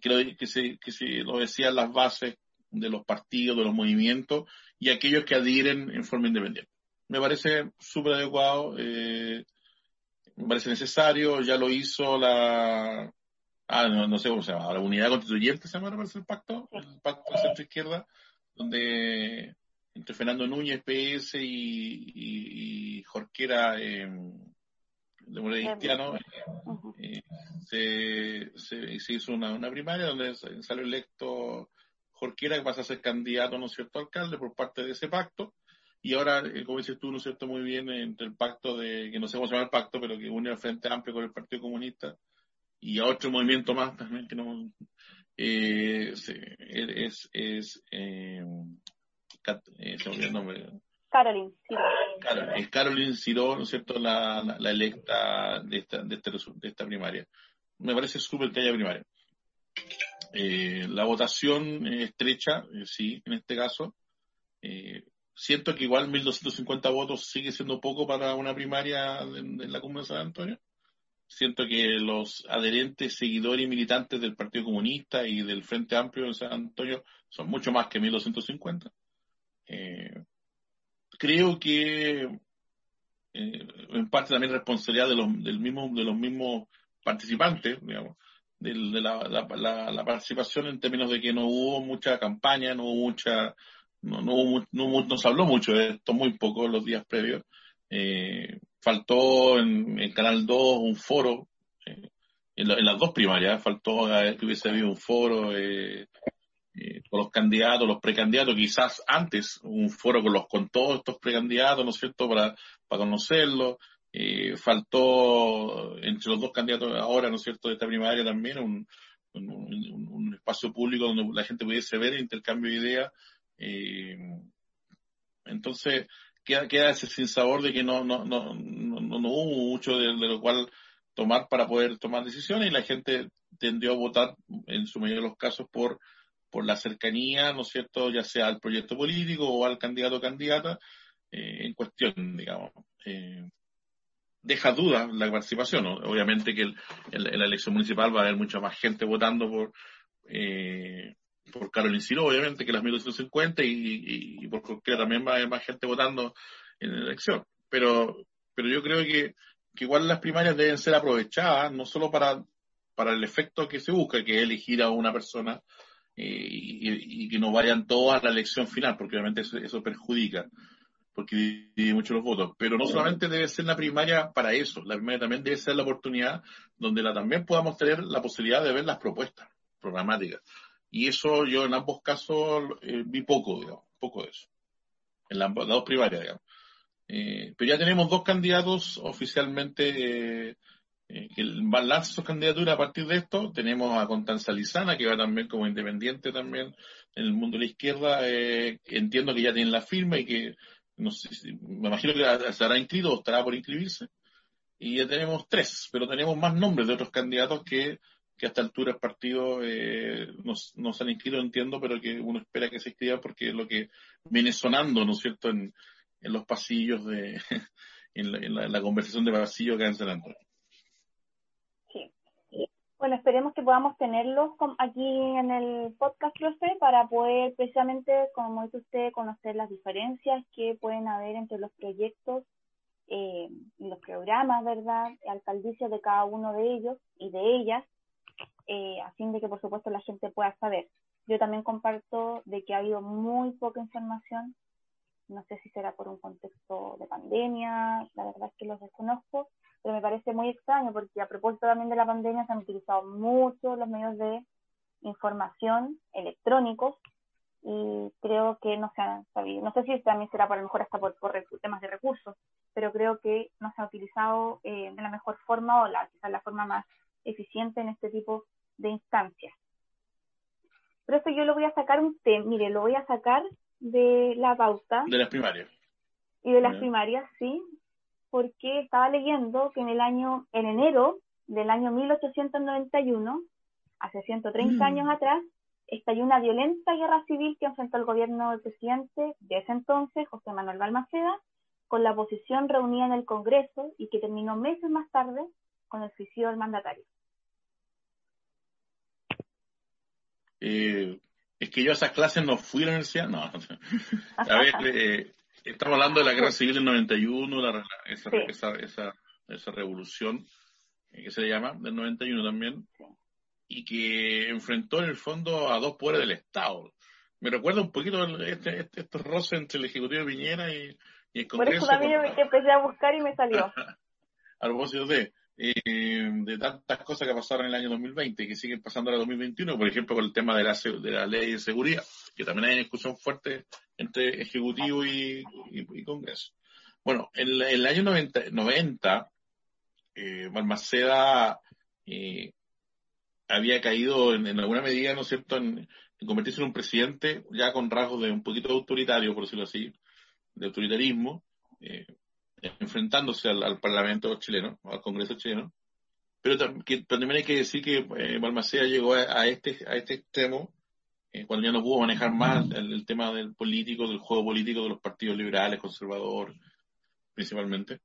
Speaker 3: Creo que se, que se lo decían las bases de los partidos, de los movimientos y aquellos que adhieren en forma independiente. Me parece súper adecuado, eh, me parece necesario, ya lo hizo la, ah, no, sé cómo se llama, la unidad constituyente se llama, parece el pacto, el pacto de centro izquierda, donde entre Fernando Núñez, PS y, y, Jorquera, eh, de Moreno Cristiano, eh, se, se, hizo una, una primaria donde salió electo Jorquera, que pasa a ser candidato, ¿no es cierto?, alcalde por parte de ese pacto. Y ahora, eh, como dices tú, ¿no es cierto?, muy bien, entre el pacto de, que no sé cómo se llama el pacto, pero que une al Frente Amplio con el Partido Comunista, y a otro movimiento más también que no eh, es es eh, eh, se el nombre
Speaker 2: Carolyn
Speaker 3: es Carolyn Ciro, ¿no es cierto? La, la, electa de esta, de, este, de esta primaria. Me parece súper que haya primaria. Eh, la votación estrecha, sí, en este caso. Siento que igual 1.250 votos sigue siendo poco para una primaria en la Comuna de San Antonio siento que los adherentes, seguidores y militantes del Partido Comunista y del Frente Amplio de San Antonio son mucho más que 1250. Eh, creo que eh, en parte también responsabilidad de los, del mismo, de los mismos participantes, digamos, de, la, la, participación en términos de que no hubo mucha campaña, no hubo mucha, no, no, no, no se habló mucho de esto, muy poco los días previos. Eh, faltó en, en, Canal 2 un foro, eh, en, las dos primarias, faltó que hubiese habido un foro eh, eh, con los candidatos, los precandidatos, quizás antes un foro con los con todos estos precandidatos, ¿no es cierto?, para, para conocerlos. faltó entre los dos candidatos ahora, ¿no es cierto?, de esta primaria también un, un, un espacio público donde la gente pudiese ver el intercambio de ideas. Entonces, queda, queda ese sin sabor de que no, no, no, no, hubo mucho de, lo cual tomar para poder tomar decisiones y la gente tendió a votar en su mayoría de los casos por, por la cercanía, ¿no es cierto?, ya sea al proyecto político o al candidato o candidata eh, en cuestión, digamos. Eh, deja dudas la participación, obviamente que en, la elección municipal va a haber mucha más gente votando por, eh, por Carolyn Ciro, obviamente, que las 1250 y, y, y por porque también va a haber más gente votando en la elección. Pero, pero yo creo que, que igual las primarias deben ser aprovechadas, no solo para, para el efecto que se busca, que es elegir a una persona eh, y, y, que no vayan todas a la elección final, porque obviamente eso, eso perjudica, porque divide mucho los votos. Pero no solamente debe ser la primaria para eso, la primaria también debe ser la oportunidad donde la, también podamos tener la posibilidad de ver las propuestas programáticas. Y eso yo en ambos casos eh, vi poco, digamos, poco de eso. En las, dos primarias, digamos. Eh, pero ya tenemos dos candidatos oficialmente, eh, que el lanza su candidatura a partir de esto. Tenemos a Constanza Lizana, que va también como independiente también en el mundo de la izquierda. Eh, entiendo que ya tiene la firma y que, no me imagino que estará inscrito o estará por inscribirse. Y ya tenemos tres, pero tenemos más nombres de otros candidatos que, que a esta altura el partido eh, no, se han inscrito, entiendo, pero que uno espera que se inscriba porque es lo que viene sonando, ¿no es cierto?, en, los pasillos de, en la, conversación de pasillo acá en San Antonio.
Speaker 2: Sí. Bueno, esperemos que podamos tenerlos aquí en el podcast, sé, para poder precisamente, como dice usted, conocer las diferencias que pueden haber entre los proyectos eh, los programas, ¿verdad?, alcaldicios de cada uno de ellos y de ellas, eh, a fin de que, por supuesto, la gente pueda saber. Yo también comparto de que ha habido muy poca información no sé si será por un contexto de pandemia, la verdad es que los desconozco, pero me parece muy extraño porque a propósito también de la pandemia se han utilizado mucho los medios de información electrónicos y creo que no se han sabido, no sé si también será por lo mejor hasta por, temas de recursos, pero creo que no se ha utilizado eh, de la mejor forma o la, quizás la forma más eficiente en este tipo de instancias. Pero eso yo lo voy a sacar un tema, mire, lo voy a sacar de la pauta.
Speaker 3: De las primarias.
Speaker 2: Y de las primarias, sí, porque estaba leyendo que en el año, en enero del año 1891, hace 130 mm. años atrás, estalló una violenta guerra civil que enfrentó el gobierno del presidente de ese entonces, José Manuel Balmaceda, con la oposición reunida en el Congreso y que terminó meses más tarde con el suicidio del mandatario.
Speaker 3: Eh, es que yo a esas clases no fui a la universidad, no. A ver, eh, estamos hablando de la guerra civil del 91, la, esa, esa, esa, esa, revolución eh, que se le llama, del 91 también, y que enfrentó en el fondo a dos poderes del Estado. Me recuerda un poquito este, este, estos roces entre el Ejecutivo de Piñera y, el Congreso.
Speaker 2: Por eso también yo empecé a buscar y me salió.
Speaker 3: a propósito de, eh, de tantas cosas que pasaron en el año 2020 y que siguen pasando en el 2021, por ejemplo, con el tema de la, de la ley de seguridad, que también hay una discusión fuerte entre Ejecutivo y, Congreso. Bueno, en, el año 90, 90 eh, eh, había caído en, alguna medida, ¿no es cierto?, en, convertirse en un presidente ya con rasgos de un poquito autoritario, por decirlo así, de autoritarismo, eh, enfrentándose al, Parlamento chileno, al Congreso chileno. Pero, también hay que decir que eh, Balmaceda llegó a, este, a este extremo eh, cuando ya no pudo manejar más el, tema del político, del juego político de los partidos liberales, conservadores, principalmente.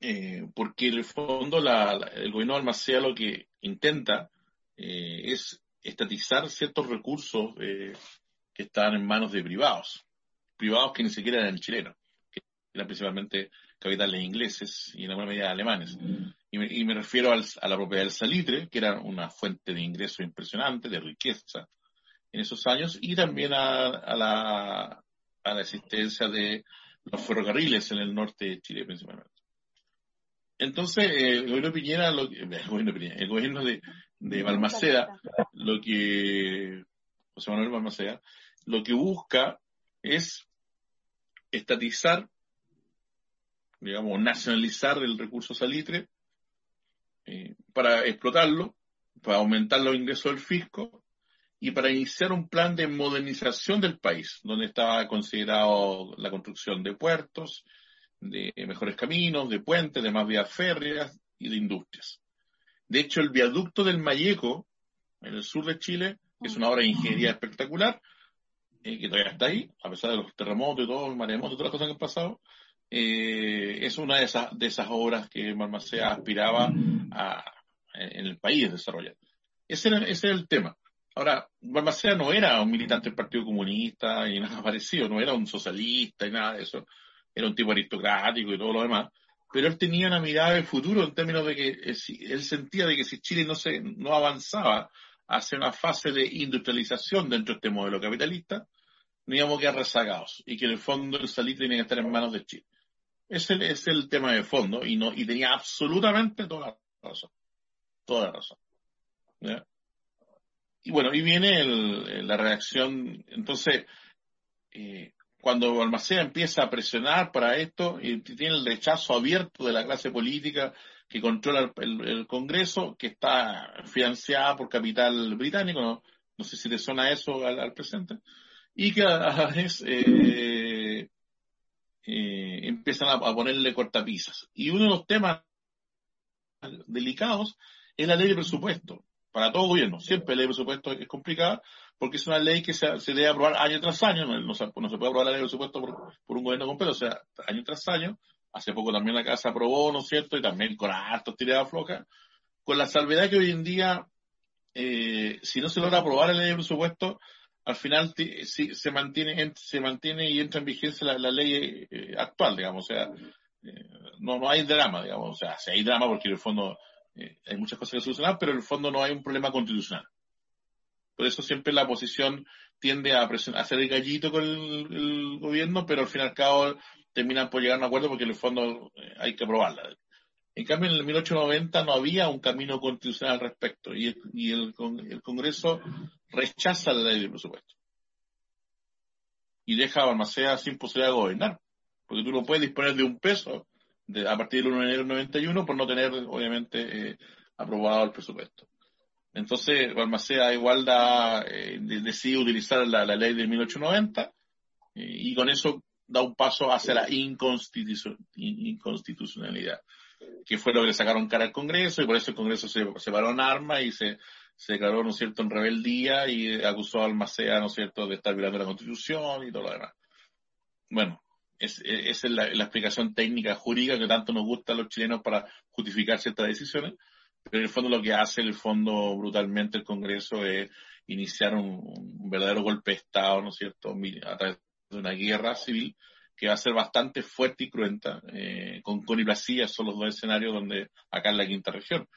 Speaker 3: Eh, porque en el fondo el gobierno de Balmaceda lo que intenta es estatizar ciertos recursos que están en manos de privados, privados que ni siquiera eran chilenos eran principalmente capitales ingleses y en alguna medida alemanes. Y me, refiero a la propiedad del salitre, que era una fuente de ingreso impresionante, de riqueza en esos años, y también a, la, a la existencia de los ferrocarriles en el norte de Chile principalmente. Entonces, el gobierno de Piñera, lo el gobierno, de, de Balmaceda, lo que, José Manuel Balmaceda, lo que busca es estatizar digamos, nacionalizar el recurso salitre eh, para explotarlo, para aumentar los ingresos del fisco y para iniciar un plan de modernización del país, donde estaba considerado la construcción de puertos, de mejores caminos, de puentes, de más vías férreas y de industrias. De hecho, el viaducto del Mayeco, en el sur de Chile, es una obra de ingeniería espectacular, eh, que todavía está ahí, a pesar de los terremotos y todo, los maremotos y todas las cosas que han pasado, eh, es una de esas, de esas obras que Balmaceda aspiraba a, en el país desarrollar. Ese era, ese era el tema. Ahora, Balmaceda no era un militante del Partido Comunista y nada parecido, no era un socialista y nada de eso, era un tipo aristocrático y todo lo demás, pero él tenía una mirada del futuro en términos de que eh, él sentía de que si Chile no, se, no avanzaba hacia una fase de industrialización dentro de este modelo capitalista, no íbamos a quedar rezagados y que en el fondo el salir tenía que estar en manos de Chile. Ese es el tema de fondo y no y tenía absolutamente toda la razón. Toda la razón. Y bueno, y viene la reacción. Entonces, eh, cuando Balmaceda empieza a presionar para esto y tiene el rechazo abierto de la clase política que controla el, Congreso, que está financiada por capital británico, no, no sé si le suena eso al, presente, y que a la vez eh, eh, empiezan a, ponerle cortapisas. Y uno de los temas delicados es la ley de presupuesto. Para todo gobierno, siempre la ley de presupuesto es complicada porque es una ley que se, debe aprobar año tras año, no, se, puede aprobar la ley de presupuesto por, un gobierno completo, o sea, año tras año, Hace poco también la Casa aprobó, ¿no es cierto? Y también con hartos tiradas flojas. Con la salvedad que hoy en día, eh, si no se logra aprobar la ley de presupuesto, al final se mantiene se mantiene y entra en vigencia la, ley eh, actual, digamos. O sea, eh, no, no hay drama, digamos. O sea, sí hay drama porque en el fondo hay muchas cosas que solucionar, pero en el fondo no hay un problema constitucional. Por eso siempre la oposición tiende a, a hacer el gallito con el, el, gobierno, pero al fin y al cabo terminan por llegar a un acuerdo porque en el fondo eh, hay que aprobarla. En cambio, en el 1890 no había un camino constitucional al respecto y, el, Congreso rechaza la ley de presupuesto y deja a Balmaceda sin posibilidad de gobernar, porque tú no puedes disponer de un peso de, a partir del 1 de enero del 91 por no tener, obviamente, eh, aprobado el presupuesto. Entonces, Balmaceda igual da, eh, decide utilizar la, ley de 1890 y con eso da un paso hacia la inconstitucionalidad, que fue lo que le sacaron cara al Congreso y por eso el Congreso se, paró en armas y se, se declaró, ¿no cierto?, en rebeldía y acusó a Almacea, ¿no es cierto?, de estar violando la Constitución y todo lo demás. Bueno, es, esa es la, explicación técnica jurídica que tanto nos gusta a los chilenos para justificar ciertas decisiones, pero en el fondo lo que hace el fondo brutalmente el Congreso es iniciar un, verdadero golpe de Estado, ¿no es cierto?, a través de una guerra civil que va a ser bastante fuerte y cruenta. Eh, con Connie son los dos escenarios donde, acá en la quinta región,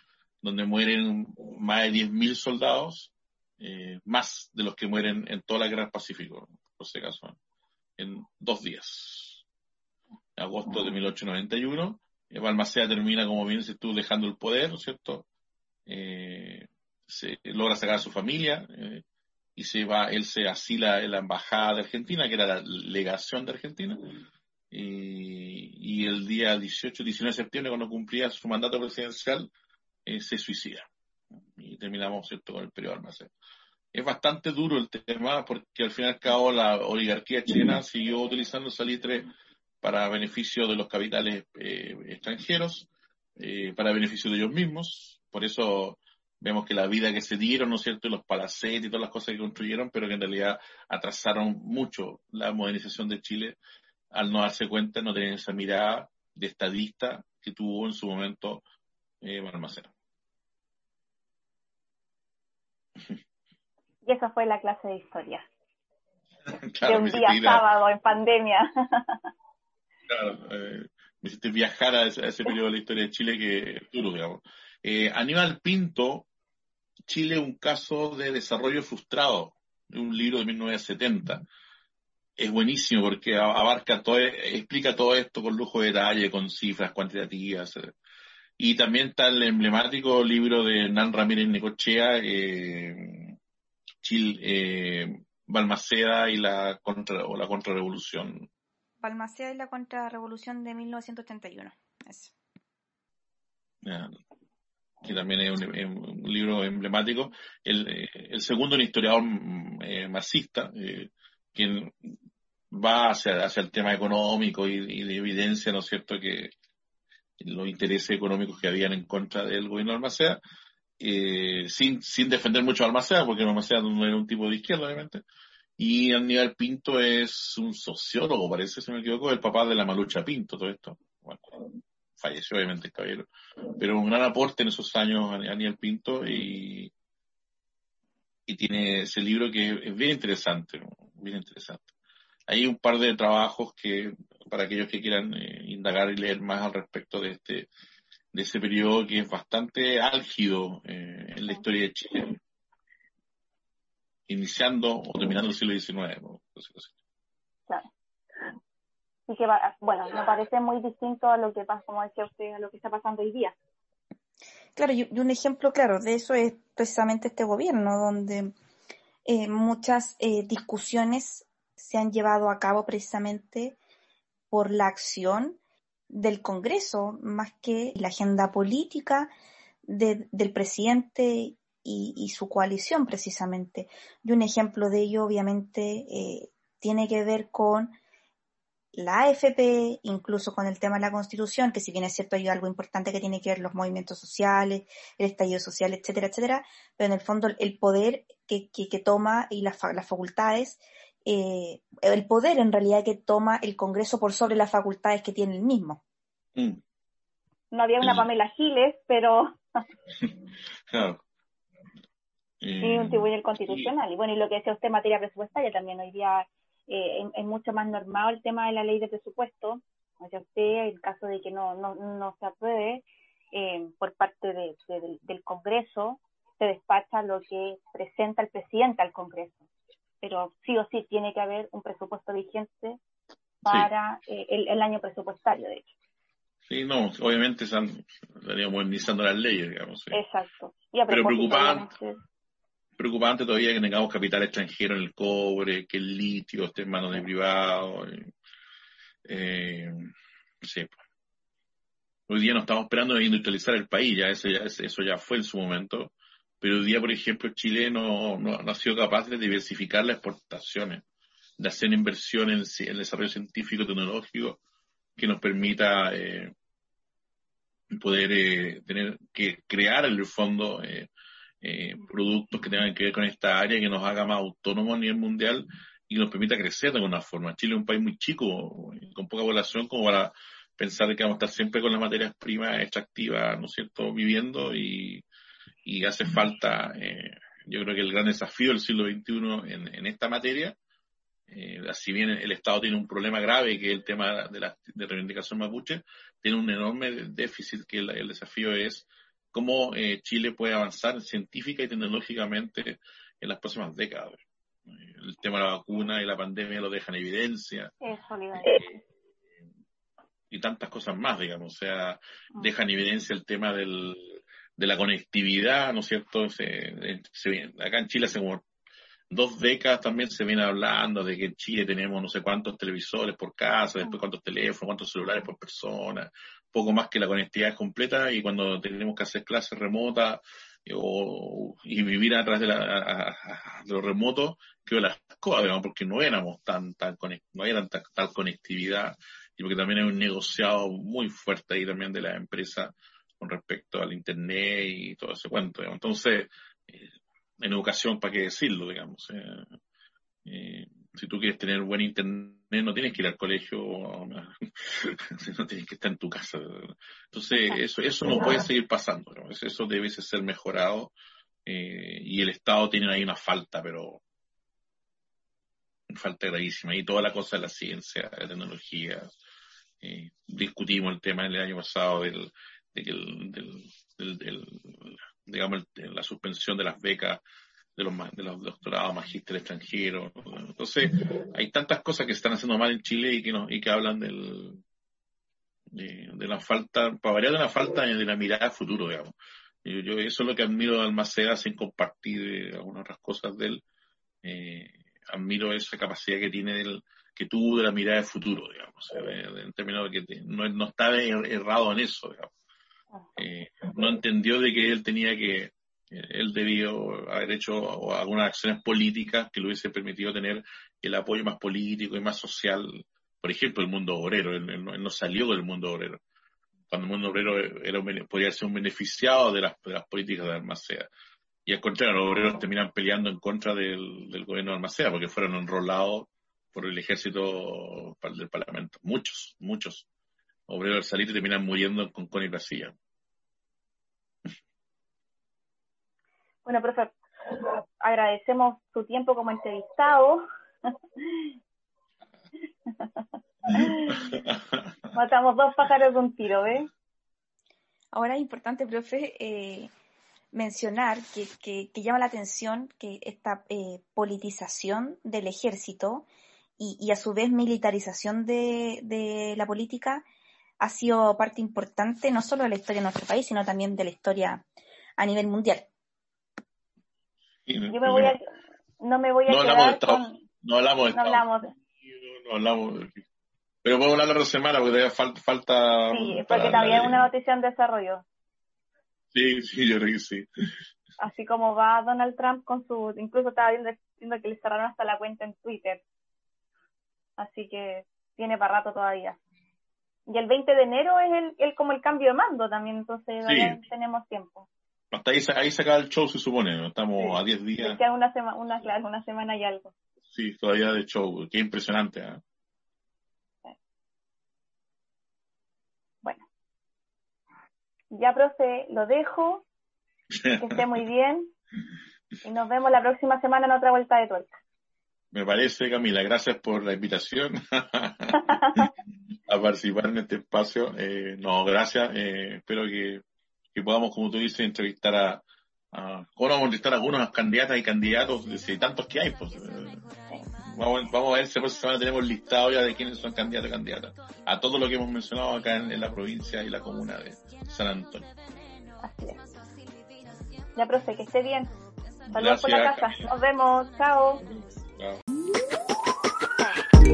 Speaker 3: donde mueren más de 10.000 soldados, eh, más de los que mueren en toda la guerra del Pacífico, por si acaso, en dos días. En agosto de 1891, eh, Balmaceda termina, como bien se estuvo dejando el poder, ¿no es cierto? Eh, se logra sacar a su familia, eh, y se va, él se asila en la embajada de Argentina, que era la legación de Argentina, y, el día 18, 19 de septiembre, cuando cumplía su mandato presidencial, eh, se suicida. Y terminamos, ¿cierto?, con el periodo Almacén. Es bastante duro el tema porque al fin y al cabo la oligarquía chilena siguió utilizando salitre para beneficio de los capitales eh, extranjeros, eh, para beneficio de ellos mismos. Por eso vemos que la vida que se dieron, ¿no es cierto?, y los palacetes y todas las cosas que construyeron, pero que en realidad atrasaron mucho la modernización de Chile al no darse cuenta, no tener esa mirada de estadista que tuvo en su momento eh, Balmaceda.
Speaker 2: Y esa fue la clase de historia. de un día sábado en pandemia.
Speaker 3: claro, eh, me hiciste viajar a ese, periodo de la historia de Chile que es duro, digamos. Eh, Aníbal Pinto Chile un caso de desarrollo frustrado, un libro de 1970. Es buenísimo porque abarca todo, explica todo esto con lujo de detalle, con cifras cuantitativas. Y también está el emblemático libro de Nan Ramírez Necochea, eh, Chile, eh, Balmaceda y la contra o la contrarrevolución.
Speaker 2: Balmaceda y la contrarrevolución de 1981. Eso
Speaker 3: que también es un, libro emblemático, el, eh, el, segundo un historiador eh, marxista, eh, quien va hacia, hacia el tema económico y, de evidencia, ¿no es cierto?, que los intereses económicos que habían en contra del gobierno de Almacea, sin, sin defender mucho a Almacea, porque Almacea no era un tipo de izquierda, obviamente, y Aníbal Pinto es un sociólogo, parece, si me equivoco, el papá de la Malucha Pinto, todo esto. Bueno, falleció obviamente el caballero, pero un gran aporte en esos años a Daniel Pinto y, y tiene ese libro que es bien interesante, bien interesante. Hay un par de trabajos que, para aquellos que quieran eh, indagar y leer más al respecto de este, de ese periodo que es bastante álgido eh, en la historia de Chile, iniciando o terminando el siglo XIX.
Speaker 2: Claro y que bueno, me parece muy distinto a lo que pasa, como decía usted, a lo que está pasando hoy día.
Speaker 4: Claro, y, un ejemplo claro de eso es precisamente este gobierno, donde eh, muchas eh, discusiones se han llevado a cabo precisamente por la acción del Congreso más que la agenda política del presidente y, su coalición precisamente. Y un ejemplo de ello obviamente eh, tiene que ver con la AFP, incluso con el tema de la constitución, que si bien es cierto hay algo importante que tiene que ver los movimientos sociales, el estallido social, etcétera, etcétera, pero en el fondo el poder que, que, toma y las, las facultades, eh, el poder en realidad que toma el Congreso por sobre las facultades que tiene el mismo.
Speaker 2: Mm. No había una Pamela Giles, pero... claro. Y un tribunal constitucional. Y bueno, y lo que decía usted en materia presupuestaria también hoy día eh, es, mucho más normal el tema de la ley de presupuesto, o sea, usted, en caso de que no, no, no se apruebe eh, por parte de, del Congreso, se despacha lo que presenta el presidente al Congreso. Pero sí o sí tiene que haber un presupuesto vigente para eh, el, año presupuestario, de hecho.
Speaker 3: Sí, no, obviamente están modernizando las leyes, digamos.
Speaker 2: Exacto.
Speaker 3: Pero preocupante, preocupante todavía que tengamos capital extranjero en el cobre, que el litio esté en manos de privados. Eh, sí. Hoy día no estamos esperando de industrializar el país, ya eso, ya eso ya fue en su momento, pero hoy día, por ejemplo, Chile no, no, ha sido capaz de diversificar las exportaciones, de hacer inversiones en, el desarrollo científico tecnológico que nos permita eh, poder eh, tener que crear en el fondo eh, eh, productos que tengan que ver con esta área que nos haga más autónomos a nivel mundial y nos permita crecer de alguna forma. Chile es un país muy chico, con poca población, como para pensar que vamos a estar siempre con las materias primas extractivas, ¿no es cierto?, viviendo y, y hace falta, eh, yo creo que el gran desafío del siglo XXI en, en esta materia, eh, si bien el Estado tiene un problema grave que es el tema de la de reivindicación mapuche, tiene un enorme déficit que el desafío es cómo eh, Chile puede avanzar científica y tecnológicamente en las próximas décadas. El tema de la vacuna y la pandemia lo dejan en evidencia.
Speaker 2: Eh,
Speaker 3: y tantas cosas más, digamos. O sea, mm. dejan en evidencia el tema del, de la conectividad, ¿no es cierto? Se, se, acá en Chile hace como dos décadas también se viene hablando de que en Chile tenemos no sé cuántos televisores por casa, después mm. cuántos teléfonos, cuántos celulares por persona, poco más que la conectividad completa y cuando tenemos que hacer clases remotas eh, o, y vivir a través de, la, de lo remoto, creo las cosas, porque no éramos tan, tan no era tal, tal conectividad y porque también hay un negociado muy fuerte ahí también de la empresa con respecto al internet y todo ese cuento. Entonces, eh, en educación, ¿para qué decirlo, digamos? Eh, eh, si tú quieres tener buen internet, no tienes que ir al colegio, no tienes que estar en tu casa. Entonces, eso, eso no puede seguir pasando. Eso debe ser mejorado eh, y el Estado tiene ahí una falta, pero una falta gravísima. Y toda la cosa de la ciencia, de la tecnología. Eh, discutimos el tema el año pasado del, del, digamos, la suspensión de las becas de los, de los doctorados, magíster extranjeros. Entonces, hay tantas cosas que están haciendo mal en Chile y que, no, y que hablan del, de, la falta, para variar de la falta de la mirada al futuro, digamos. Yo, eso es lo que admiro de Almaceda sin compartir eh, algunas otras cosas de él. Eh, admiro esa capacidad que tiene del, que tuvo de la mirada al futuro, digamos, en términos de que no, no está errado en eso, digamos. Eh, no entendió de que él tenía que él debió haber hecho algunas acciones políticas que le hubiese permitido tener el apoyo más político y más social, por ejemplo, el mundo obrero. Él, no, salió del mundo obrero. Cuando el mundo obrero era, podía ser un beneficiado de las, políticas de Almacea. Y al contrario, los obreros terminan peleando en contra del, gobierno de Almacea porque fueron enrolados por el ejército del Parlamento. Muchos, muchos obreros al salir terminan muriendo con Connie.
Speaker 2: Bueno, profe, agradecemos su tiempo como entrevistado. Matamos dos pájaros de un tiro, ¿ves?
Speaker 4: Ahora es importante, profe, eh, mencionar que, llama la atención que esta eh, politización del ejército y, a su vez militarización de, de, la política ha sido parte importante no solo de la historia de nuestro país, sino también de la historia a nivel mundial.
Speaker 2: Yo me voy a, no me voy a no quedar con...
Speaker 3: No hablamos de
Speaker 2: no hablamos
Speaker 3: No hablamos Pero podemos hablar la otra semana porque todavía falta... falta
Speaker 2: sí, porque también es una noticia en desarrollo.
Speaker 3: Sí, sí, yo creo que sí.
Speaker 2: Así como va Donald Trump con su... Incluso estaba viendo, viendo que le cerraron hasta la cuenta en Twitter. Así que tiene para rato todavía. Y el 20 de enero es el, el como el cambio de mando también, entonces tenemos tiempo.
Speaker 3: Hasta ahí, ahí se acaba el show, se supone, ¿no? Estamos a 10 días.
Speaker 2: Una, semana una, una semana y algo.
Speaker 3: Sí, todavía de show. Qué impresionante, ¿eh?
Speaker 2: Bueno. Ya, profe, lo dejo. Que esté muy bien. Y nos vemos la próxima semana en otra vuelta de tuerca.
Speaker 3: Me parece, Camila. Gracias por la invitación a participar en este espacio. Eh, no, gracias. Eh, espero que que podamos, como tú dices, entrevistar a, a vamos a entrevistar a algunos candidatas y candidatos, de tantos que hay, pues. Eh, vamos, vamos, a ver si esta semana tenemos listado ya de quiénes son candidatos y candidatas. A todo lo que hemos mencionado acá en, la provincia y la comuna de San Antonio.
Speaker 2: Así es. Ya, profe, que esté bien. Saludos por la casa. Nos vemos. Chao.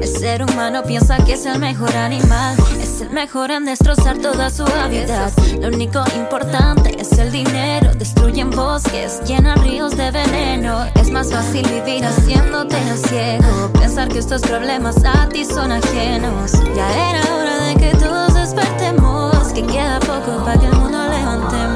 Speaker 5: El ser humano piensa que es el mejor animal, es el mejor en destrozar toda su hábitat. Lo único importante es el dinero, destruyen bosques, llenan ríos de veneno. Es más fácil vivir haciéndote ciego, pensar que estos problemas a ti son ajenos. Ya era hora de que todos despertemos, que queda poco para que el mundo levantemos.